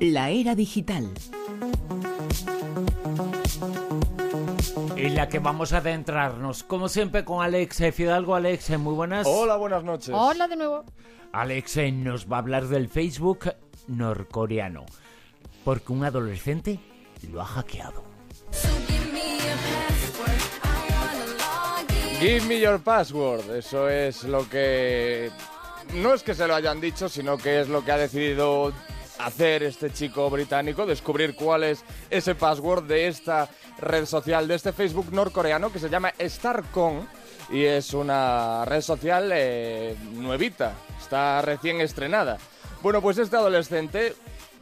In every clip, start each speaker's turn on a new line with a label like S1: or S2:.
S1: La era digital.
S2: En la que vamos a adentrarnos, como siempre, con Alex Fidalgo. Alex, muy buenas.
S3: Hola, buenas noches.
S4: Hola de nuevo.
S2: Alex nos va a hablar del Facebook norcoreano. Porque un adolescente lo ha hackeado.
S3: Give me your password. Eso es lo que. No es que se lo hayan dicho, sino que es lo que ha decidido hacer este chico británico, descubrir cuál es ese password de esta red social, de este Facebook norcoreano que se llama StarCon y es una red social eh, nuevita, está recién estrenada. Bueno, pues este adolescente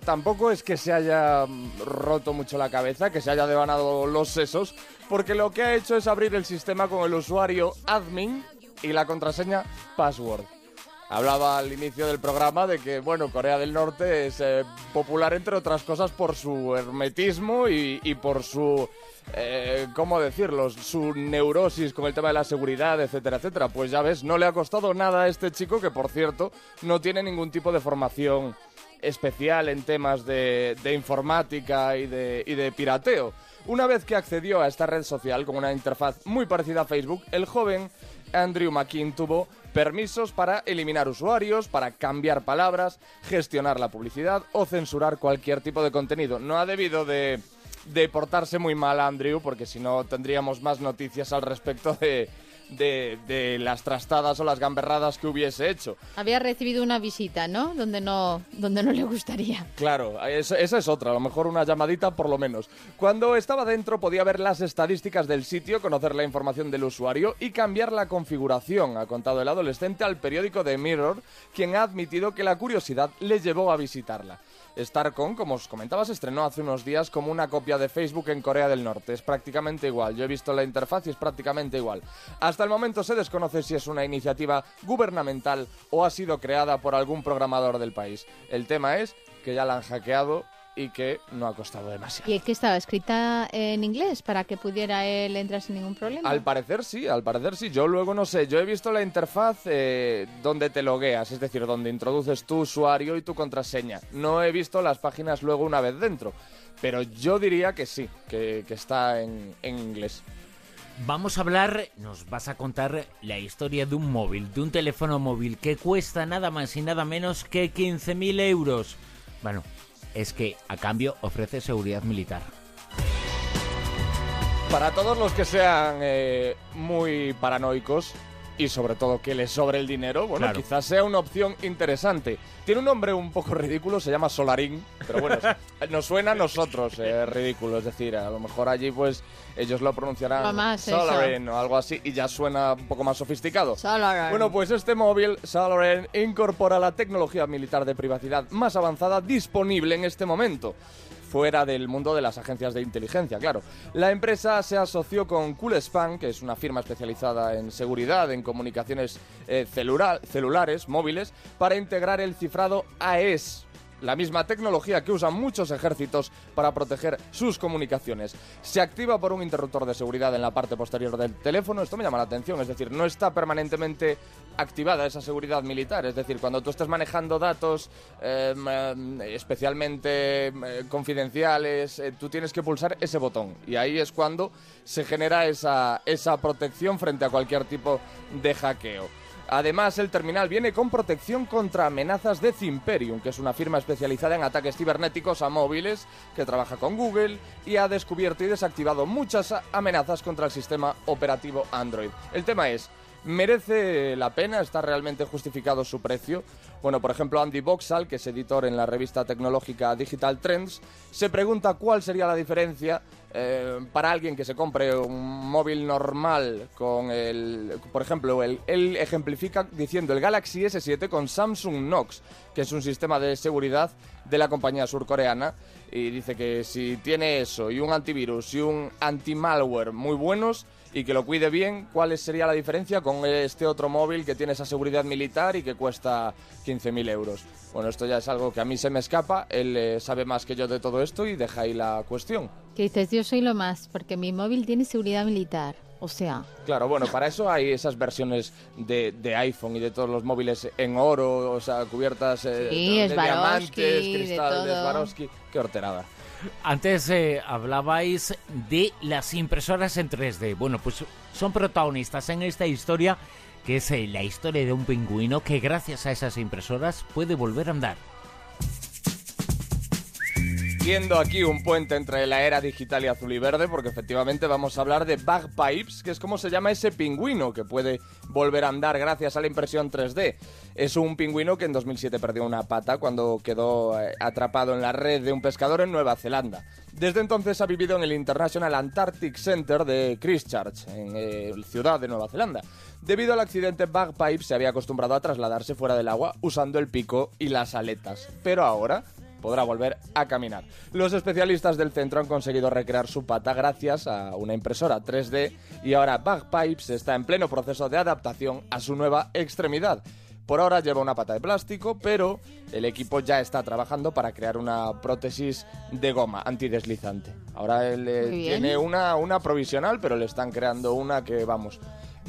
S3: tampoco es que se haya roto mucho la cabeza, que se haya devanado los sesos, porque lo que ha hecho es abrir el sistema con el usuario admin y la contraseña password. Hablaba al inicio del programa de que, bueno, Corea del Norte es eh, popular, entre otras cosas, por su hermetismo y, y por su, eh, ¿cómo decirlo?, su neurosis con el tema de la seguridad, etcétera, etcétera. Pues ya ves, no le ha costado nada a este chico, que por cierto, no tiene ningún tipo de formación especial en temas de, de informática y de, y de pirateo. Una vez que accedió a esta red social con una interfaz muy parecida a Facebook, el joven Andrew McKean tuvo permisos para eliminar usuarios, para cambiar palabras, gestionar la publicidad o censurar cualquier tipo de contenido. No ha debido de, de portarse muy mal Andrew, porque si no tendríamos más noticias al respecto de, de, de las trastadas o las gamberradas que hubiese hecho.
S4: Había recibido una visita, ¿no? Donde no, donde no le gustaría.
S3: Claro, es- esa es otra, a lo mejor una llamadita por lo menos. Cuando estaba dentro podía ver las estadísticas del sitio, conocer la información del usuario y cambiar la configuración, ha contado el adolescente al periódico The Mirror, quien ha admitido que la curiosidad le llevó a visitarla. Starcon, como os comentaba, se estrenó hace unos días como una copia de Facebook en Corea del Norte. Es prácticamente igual. Yo he visto la interfaz y es prácticamente igual. Hasta el momento se desconoce si es una iniciativa gubernamental o ha sido creada por algún programador del país. El tema es que ya la han hackeado y que no ha costado demasiado.
S4: ¿Y que estaba escrita en inglés para que pudiera él entrar sin ningún problema?
S3: Al parecer sí, al parecer sí. Yo luego no sé, yo he visto la interfaz eh, donde te logueas, es decir, donde introduces tu usuario y tu contraseña. No he visto las páginas luego una vez dentro, pero yo diría que sí, que, que está en, en inglés.
S2: Vamos a hablar, nos vas a contar la historia de un móvil, de un teléfono móvil que cuesta nada más y nada menos que 15.000 euros. Bueno, es que a cambio ofrece seguridad militar.
S3: Para todos los que sean eh, muy paranoicos y sobre todo que les sobre el dinero, bueno,
S2: Claro.
S3: quizás sea una opción interesante. Tiene un nombre un poco ridículo, se llama Solarín, pero bueno, nos suena a nosotros eh, ridículo, es decir, a lo mejor allí pues ellos lo pronunciarán. Solarín o algo así y ya suena un poco más sofisticado.
S4: Solarín.
S3: Bueno, pues este móvil, Solarín, incorpora la tecnología militar de privacidad más avanzada disponible en este momento fuera del mundo de las agencias de inteligencia, claro. La empresa se asoció con Coolspan, que es una firma especializada en seguridad, en comunicaciones eh, celula- celulares, móviles, para integrar el cifrado AES, la misma tecnología que usan muchos ejércitos para proteger sus comunicaciones. Se activa por un interruptor de seguridad en la parte posterior del teléfono. Esto me llama la atención, es decir, no está permanentemente activada esa seguridad militar. Es decir, cuando tú estés manejando datos eh, mm, especialmente eh, confidenciales, eh, tú tienes que pulsar ese botón. Y ahí es cuando se genera esa, esa protección frente a cualquier tipo de hackeo. Además, el terminal viene con protección contra amenazas de Zimperium, que es una firma especializada en ataques cibernéticos a móviles que trabaja con Google y ha descubierto y desactivado muchas amenazas contra el sistema operativo Android. El tema es, ¿merece la pena? ¿Está realmente justificado su precio? Bueno, por ejemplo, Andy Boxall, que es editor en la revista tecnológica Digital Trends, se pregunta cuál sería la diferencia eh, para alguien que se compre un móvil normal con el, por ejemplo, el- él ejemplifica diciendo el Galaxy S7 con Samsung Knox, que es un sistema de seguridad de la compañía surcoreana, y dice que si tiene eso y un antivirus y un anti-malware muy buenos y que lo cuide bien, ¿cuál sería la diferencia con este otro móvil que tiene esa seguridad militar y que cuesta 15.000 euros? Bueno, esto ya es algo que a mí se me escapa, él eh, sabe más que yo de todo esto y deja ahí la cuestión.
S4: Que dices, yo soy lo más, porque mi móvil tiene seguridad militar. O sea,
S3: Claro, bueno, para eso hay esas versiones de, de iPhone y de todos los móviles en oro, o sea, cubiertas eh,
S4: Sí,
S3: de
S4: Swarovski,
S3: diamantes,
S4: de
S3: cristal de
S4: todo.
S3: Swarovski. Qué horterada.
S2: Antes eh, hablabais de las impresoras en 3D. Bueno, pues son protagonistas en esta historia, que es eh, la historia de un pingüino que gracias a esas impresoras puede volver a andar.
S3: Viendo aquí un puente entre la era digital y azul y verde, porque efectivamente vamos a hablar de Bagpipes, que es como se llama ese pingüino que puede volver a andar gracias a la impresión 3D. Es un pingüino que en 2007 perdió una pata cuando quedó eh, atrapado en la red de un pescador en Nueva Zelanda. Desde entonces ha vivido en el International Antarctic Center de Christchurch, en eh, ciudad de Nueva Zelanda. Debido al accidente, Bagpipes se había acostumbrado a trasladarse fuera del agua usando el pico y las aletas. Pero ahora podrá volver a caminar. Los especialistas del centro han conseguido recrear su pata gracias a una impresora 3D y ahora Bagpipes está en pleno proceso de adaptación a su nueva extremidad. Por ahora lleva una pata de plástico, pero el equipo ya está trabajando para crear una prótesis de goma antideslizante. Ahora él eh, tiene una, una provisional, pero le están creando una que, vamos,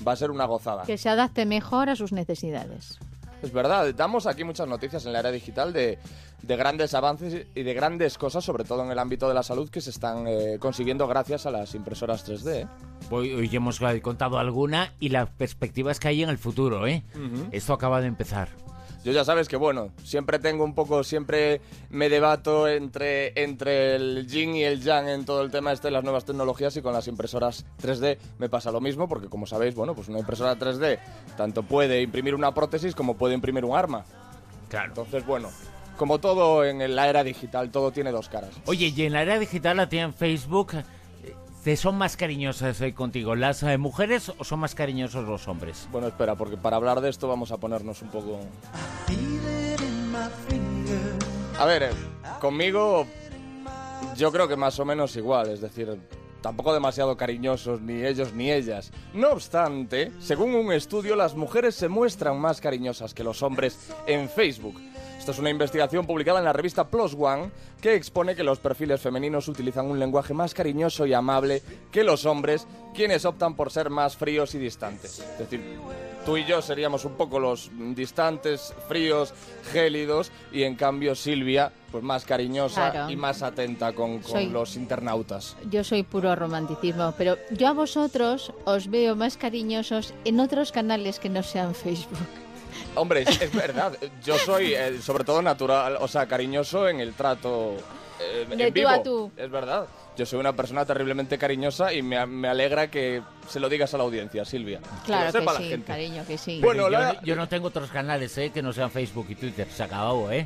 S3: va a ser una gozada.
S4: que se adapte mejor a sus necesidades.
S3: Es verdad, damos aquí muchas noticias en la era digital de, de grandes avances y de grandes cosas, sobre todo en el ámbito de la salud, que se están eh, consiguiendo gracias a las impresoras 3D. ¿eh?
S2: Hoy, hoy hemos contado alguna y las perspectivas que hay en el futuro, ¿eh? Esto acaba de empezar.
S3: Yo ya sabes que, bueno, siempre tengo un poco, siempre me debato entre, entre el yin y el yang en todo el tema este de las nuevas tecnologías y con las impresoras 3D me pasa lo mismo, porque como sabéis, bueno, pues una impresora 3D tanto puede imprimir una prótesis como puede imprimir un arma.
S2: Claro.
S3: Entonces, bueno, como todo en la era digital, todo tiene dos caras.
S2: Oye, y en la era digital, la tía en Facebook, ¿te son más cariñosas eh, contigo las eh, mujeres o son más cariñosos los hombres?
S3: Bueno, espera, porque para hablar de esto vamos a ponernos un poco... A ver, eh, conmigo yo creo que más o menos igual, es decir, tampoco demasiado cariñosos ni ellos ni ellas. No obstante, según un estudio, las mujeres se muestran más cariñosas que los hombres en Facebook. Esto es una investigación publicada en la revista Plus One que expone que los perfiles femeninos utilizan un lenguaje más cariñoso y amable que los hombres, quienes optan por ser más fríos y distantes. Es decir, tú y yo seríamos un poco los distantes, fríos, gélidos, y en cambio Silvia, pues más cariñosa
S4: Claro.
S3: y más atenta con, con
S4: Soy-
S3: los internautas.
S4: Yo soy puro romanticismo, pero yo a vosotros os veo más cariñosos en otros canales que no sean Facebook.
S3: Hombre, es, es verdad, yo soy eh, sobre todo natural, o sea, cariñoso en el trato eh,
S4: De
S3: en
S4: tú
S3: vivo.
S4: a tú.
S3: Es verdad, yo soy una persona terriblemente cariñosa y me, me alegra que se lo digas a la audiencia, Silvia.
S4: Claro
S3: que
S4: que,
S3: lo sepa la
S4: sí,
S3: gente.
S4: cariño, que sí.
S3: Bueno,
S2: yo,
S3: la-
S2: yo no tengo otros canales, ¿eh? Que no sean Facebook y Twitter. Se acabó, ¿eh?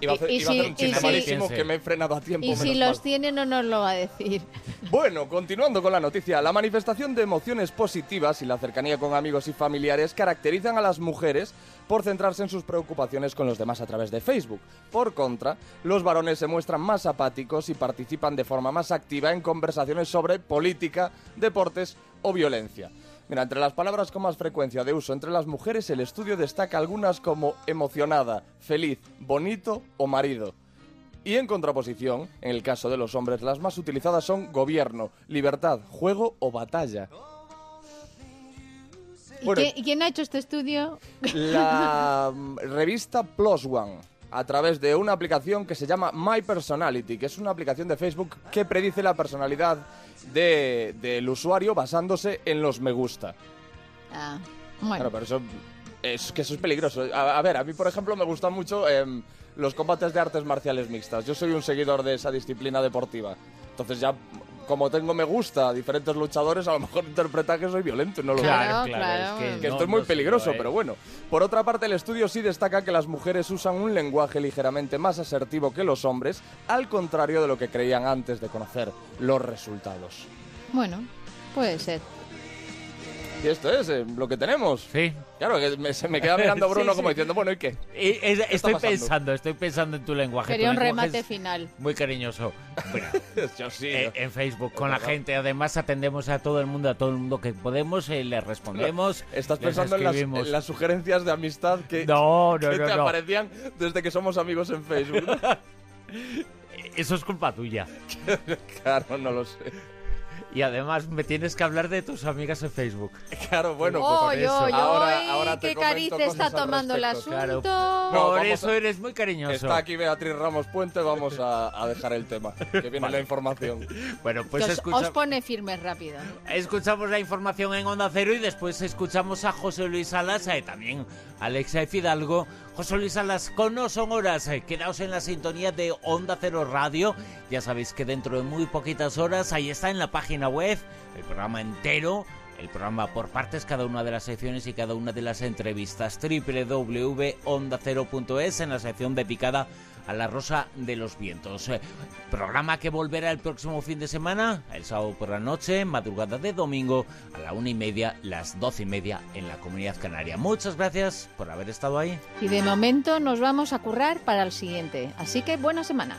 S3: Iba a hacer, a un chiste
S4: y si-
S3: malísimo que me he frenado a tiempo.
S4: y si los
S3: mal.
S4: tiene no nos lo va a decir.
S3: Bueno, continuando con la noticia, la manifestación de emociones positivas y la cercanía con amigos y familiares caracterizan a las mujeres por centrarse en sus preocupaciones con los demás a través de Facebook. Por contra, los varones se muestran más apáticos y participan de forma más activa en conversaciones sobre política, deportes o violencia. Mira, entre las palabras con más frecuencia de uso entre las mujeres, el estudio destaca algunas como emocionada, feliz, bonito o marido. Y en contraposición, en el caso de los hombres, las más utilizadas son gobierno, libertad, juego o batalla.
S4: ¿Y, quién, y quién ha hecho este estudio?
S3: La revista Plus One, a través de una aplicación que se llama My Personality, que es una aplicación de Facebook que predice la personalidad de- del usuario basándose en los me gusta.
S4: Ah, bueno,
S3: Claro, pero eso es que eso es peligroso. A, a ver, a mí por ejemplo me gustan mucho em, los combates de artes marciales mixtas. Yo soy un seguidor de esa disciplina deportiva. Entonces ya como tengo me gusta a diferentes luchadores, a lo mejor interpreta que soy violento y no lo
S4: Claro,
S3: soy.
S4: claro.
S2: es
S3: Que
S2: no-
S3: esto es muy
S2: no
S3: peligroso,
S2: ¿eh?
S3: pero bueno. Por otra parte, el estudio sí destaca que las mujeres usan un lenguaje ligeramente más asertivo que los hombres, al contrario de lo que creían antes de conocer los resultados.
S4: bueno, puede ser.
S3: Y esto es eh, lo que tenemos.
S2: Sí.
S3: Claro, que me, se me queda mirando Bruno
S2: sí.
S3: como diciendo, bueno, ¿y qué?
S2: Eh, es- estoy pensando, estoy pensando en tu lenguaje.
S4: Quería
S2: Tu
S4: un
S2: lenguaje
S4: remate final.
S2: Muy cariñoso. Bueno,
S3: Yo sí.
S2: eh, en Facebook con la gente. Además atendemos a todo el mundo, a todo el mundo que podemos, eh, le respondemos.
S3: Estás pensando en las,
S2: escribimos.
S3: en las sugerencias de amistad que,
S2: No, no,
S3: que
S2: no,
S3: te
S2: no.
S3: aparecían desde que somos amigos en Facebook.
S2: Eso es culpa tuya.
S3: claro, no lo sé.
S2: Y además me tienes que hablar de tus amigas en Facebook.
S3: Claro, bueno, pues
S4: ¡Oy,
S2: eso.
S4: oy,
S3: Ahora- ahora te
S4: ¡Qué cariz está tomando el asunto!
S3: No,
S2: Por eso
S3: a-
S2: eres muy cariñoso.
S3: Está aquí Beatriz Ramos Puente, vamos a, a dejar el tema, que viene la información.
S2: Bueno, pues
S4: os,
S2: escucha-
S4: os pone firmes rápido.
S2: escuchamos la información en Onda Cero y después escuchamos a José Luis Salas, eh, también Alexa Fidalgo. José Luis Salas, con No Son Horas, eh, quedaos en la sintonía de Onda Cero Radio. Ya sabéis que dentro de muy poquitas horas, ahí está en la página web, el programa entero. El programa por partes, cada una de las secciones y cada una de las entrevistas. www.ondacero.es en la sección dedicada a la Rosa de los Vientos. Eh, programa que volverá el próximo fin de semana, el sábado por la noche, madrugada de domingo, a la una y media, las doce y media en la Comunidad Canaria. Muchas gracias por haber estado ahí.
S4: Y de momento nos vamos a currar para el siguiente. Así que buena semana.